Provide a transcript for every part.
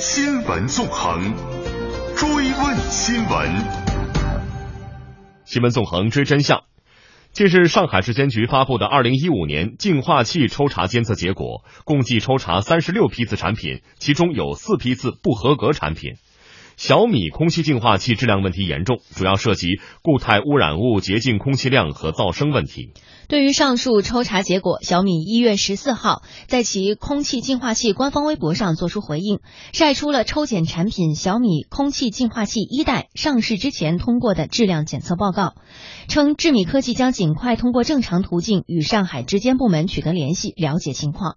新闻纵横，追问新闻。新闻纵横追真相。近日，上海市监局发布的二零一五年净化器抽查监测结果，共计抽查三十六批次产品，其中有四批次不合格产品。小米空气净化器质量问题严重，主要涉及固态污染物洁净空气量和噪声问题。对于上述抽查结果，小米一月十四号在其空气净化器官方微博上作出回应，晒出了抽检产品小米空气净化器一代上市之前通过的质量检测报告，称智米科技将尽快通过正常途径与上海质监部门取得联系，了解情况。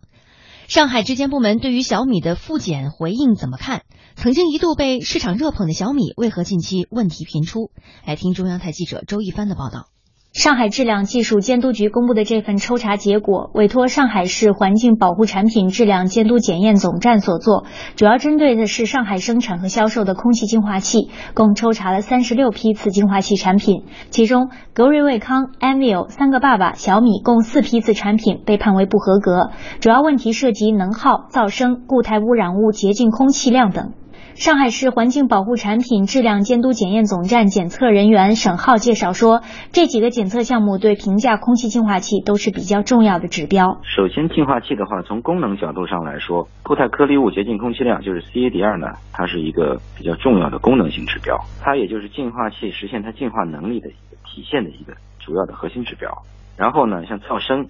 上海质监部门对于小米的复检回应怎么看？曾经一度被市场热捧的小米，为何近期问题频出？来听中央台记者周一帆的报道。上海质量技术监督局公布的这份抽查结果，委托上海市环境保护产品质量监督检验总站所做，主要针对的是上海生产和销售的空气净化器，共抽查了三十六批次净化器产品，其中格瑞卫康、Anvil、三个爸爸、小米共四批次产品被判为不合格，主要问题涉及能耗、噪声、固态污染物洁净空气量等。上海市环境保护产品质量监督检验总站检测人员沈浩介绍说，这几个检测项目对评价空气净化器都是比较重要的指标。首先，净化器的话，从功能角度上来说，固态颗粒物洁净空气量就是 CADR 呢，它是一个比较重要的功能性指标，它也就是净化器实现它净化能力的一个体现的一个主要的核心指标。然后呢，像噪声。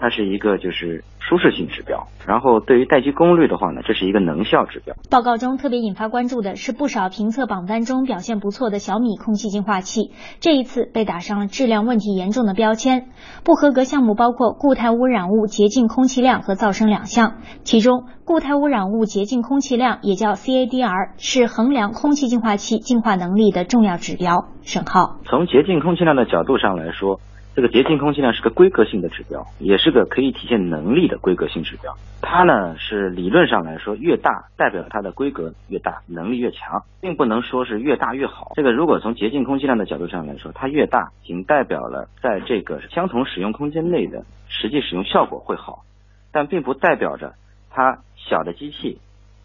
它是一个就是舒适性指标，然后对于待机功率的话呢，这是一个能效指标。报告中特别引发关注的是不少评测榜单中表现不错的小米空气净化器，这一次被打上了质量问题严重的标签。不合格项目包括固态污染物洁净空气量和噪声两项，其中固态污染物洁净空气量也叫 CADR，是衡量空气净化器净化能力的重要指标。沈浩，从洁净空气量的角度上来说。这个洁净空气量是个规格性的指标，也是个可以体现能力的规格性指标。它呢是理论上来说，越大代表它的规格越大，能力越强，并不能说是越大越好。这个如果从洁净空气量的角度上来说，它越大，仅代表了在这个相同使用空间内的实际使用效果会好，但并不代表着它小的机器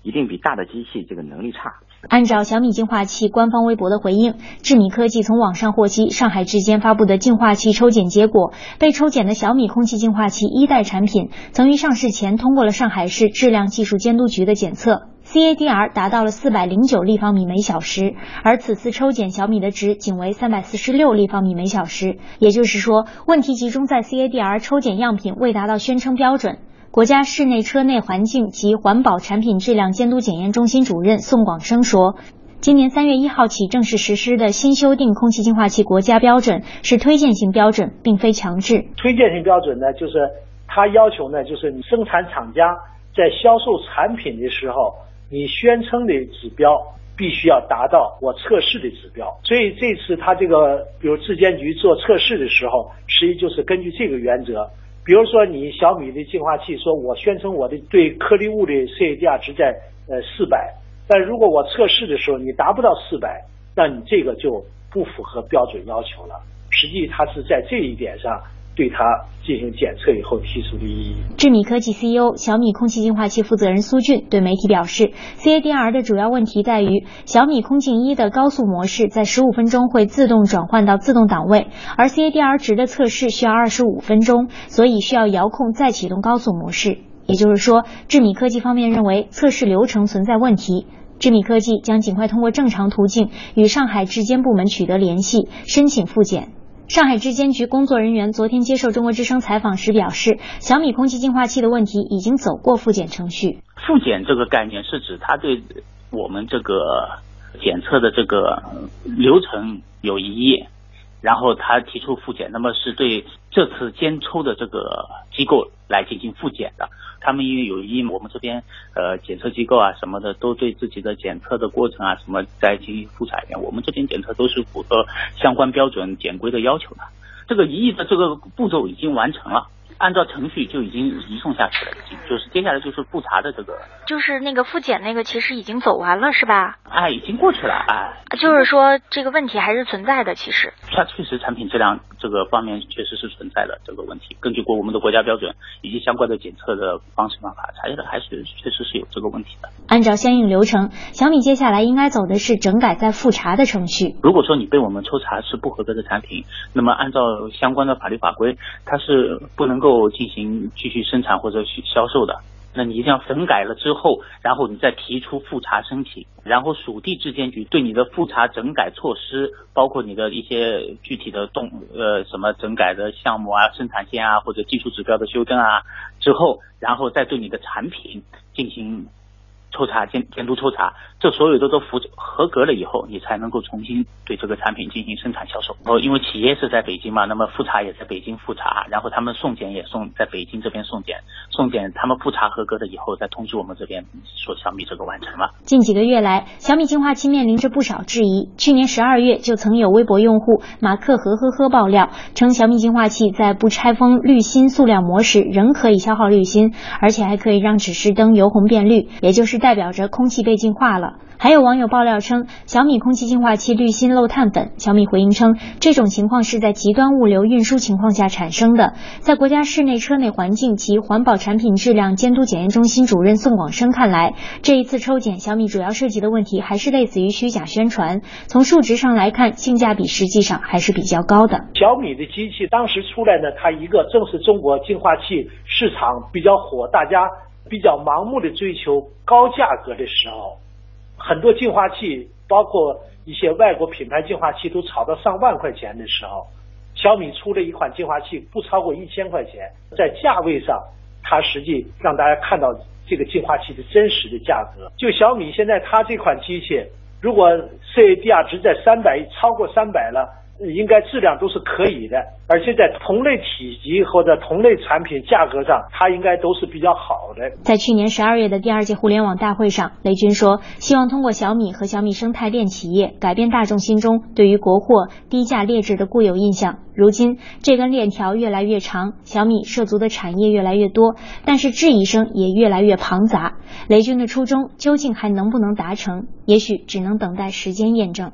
一定比大的机器这个能力差。按照小米净化器官方微博的回应，智米科技从网上获悉上海质监发布的净化器抽检结果，被抽检的小米空气净化器一代产品曾于上市前通过了上海市质量技术监督局的检测，CADR 达到了四百零九立方米每小时，而此次抽检小米的值仅为三百四十六立方米每小时，也就是说，问题集中在 CADR 抽检样品未达到宣称标准。国家室内车内环境及环保产品质量监督检验中心主任宋广生说：“今年三月一号起正式实施的新修订空气净化器国家标准是推荐性标准，并非强制。推荐性标准呢，就是它要求呢，就是你生产厂家在销售产品的时候，你宣称的指标必须要达到我测试的指标。所以这次他这个，比如质监局做测试的时候，实际就是根据这个原则。”比如说，你小米的净化器，说我宣称我的对颗粒物的 CADR 值在呃四百，但如果我测试的时候你达不到四百，那你这个就不符合标准要求了。实际它是在这一点上。对它进行检测以后提出的异议。智米科技 CEO、小米空气净化器负责人苏俊对媒体表示，CADR 的主要问题在于小米空净一的高速模式在十五分钟会自动转换到自动档位，而 CADR 值的测试需要二十五分钟，所以需要遥控再启动高速模式。也就是说，智米科技方面认为测试流程存在问题，智米科技将尽快通过正常途径与上海质监部门取得联系，申请复检。上海质监局工作人员昨天接受中国之声采访时表示，小米空气净化器的问题已经走过复检程序。复检这个概念是指它对我们这个检测的这个流程有异议。然后他提出复检，那么是对这次监抽的这个机构来进行复检的。他们因为有一，我们这边呃检测机构啊什么的都对自己的检测的过程啊什么再进行复查一遍。我们这边检测都是符合相关标准检规的要求的。这个异议的这个步骤已经完成了，按照程序就已经移送下去了，已经就是接下来就是复查的这个。就是那个复检那个其实已经走完了是吧？哎，已经过去了，哎，就是说这个问题还是存在的。其实，它确实产品质量这个方面确实是存在的这个问题。根据国我们的国家标准以及相关的检测的方式方法，查下来还是确实是有这个问题的。按照相应流程，小米接下来应该走的是整改再复查的程序。如果说你被我们抽查是不合格的产品，那么按照相关的法律法规，它是不能够够进行继续生产或者去销售的。那你一定要整改了之后，然后你再提出复查申请，然后属地质监局对你的复查整改措施，包括你的一些具体的动呃什么整改的项目啊、生产线啊或者技术指标的修正啊之后，然后再对你的产品进行。抽查监监督抽查，这所有的都符合格了以后，你才能够重新对这个产品进行生产销售。哦，因为企业是在北京嘛，那么复查也在北京复查，然后他们送检也送在北京这边送检，送检他们复查合格了以后，再通知我们这边说小米这个完成了。近几个月来，小米净化器面临着不少质疑。去年十二月就曾有微博用户马克和呵呵爆料称，小米净化器在不拆封滤芯塑料膜时仍可以消耗滤芯，而且还可以让指示灯由红变绿，也就是。代表着空气被净化了。还有网友爆料称，小米空气净化器滤芯漏碳粉。小米回应称，这种情况是在极端物流运输情况下产生的。在国家室内车内环境及环保产品质量监督检验中心主任宋广生看来，这一次抽检小米主要涉及的问题还是类似于虚假宣传。从数值上来看，性价比实际上还是比较高的。小米的机器当时出来呢，它一个正是中国净化器市场比较火，大家。比较盲目的追求高价格的时候，很多净化器，包括一些外国品牌净化器都炒到上万块钱的时候，小米出了一款净化器不超过一千块钱，在价位上，它实际让大家看到这个净化器的真实的价格。就小米现在它这款机器，如果 CADR 值在三百，超过三百了。应该质量都是可以的，而且在同类体积或者同类产品价格上，它应该都是比较好的。在去年十二月的第二届互联网大会上，雷军说，希望通过小米和小米生态链企业，改变大众心中对于国货低价劣质的固有印象。如今这根链条越来越长，小米涉足的产业越来越多，但是质疑声也越来越庞杂。雷军的初衷究竟还能不能达成？也许只能等待时间验证。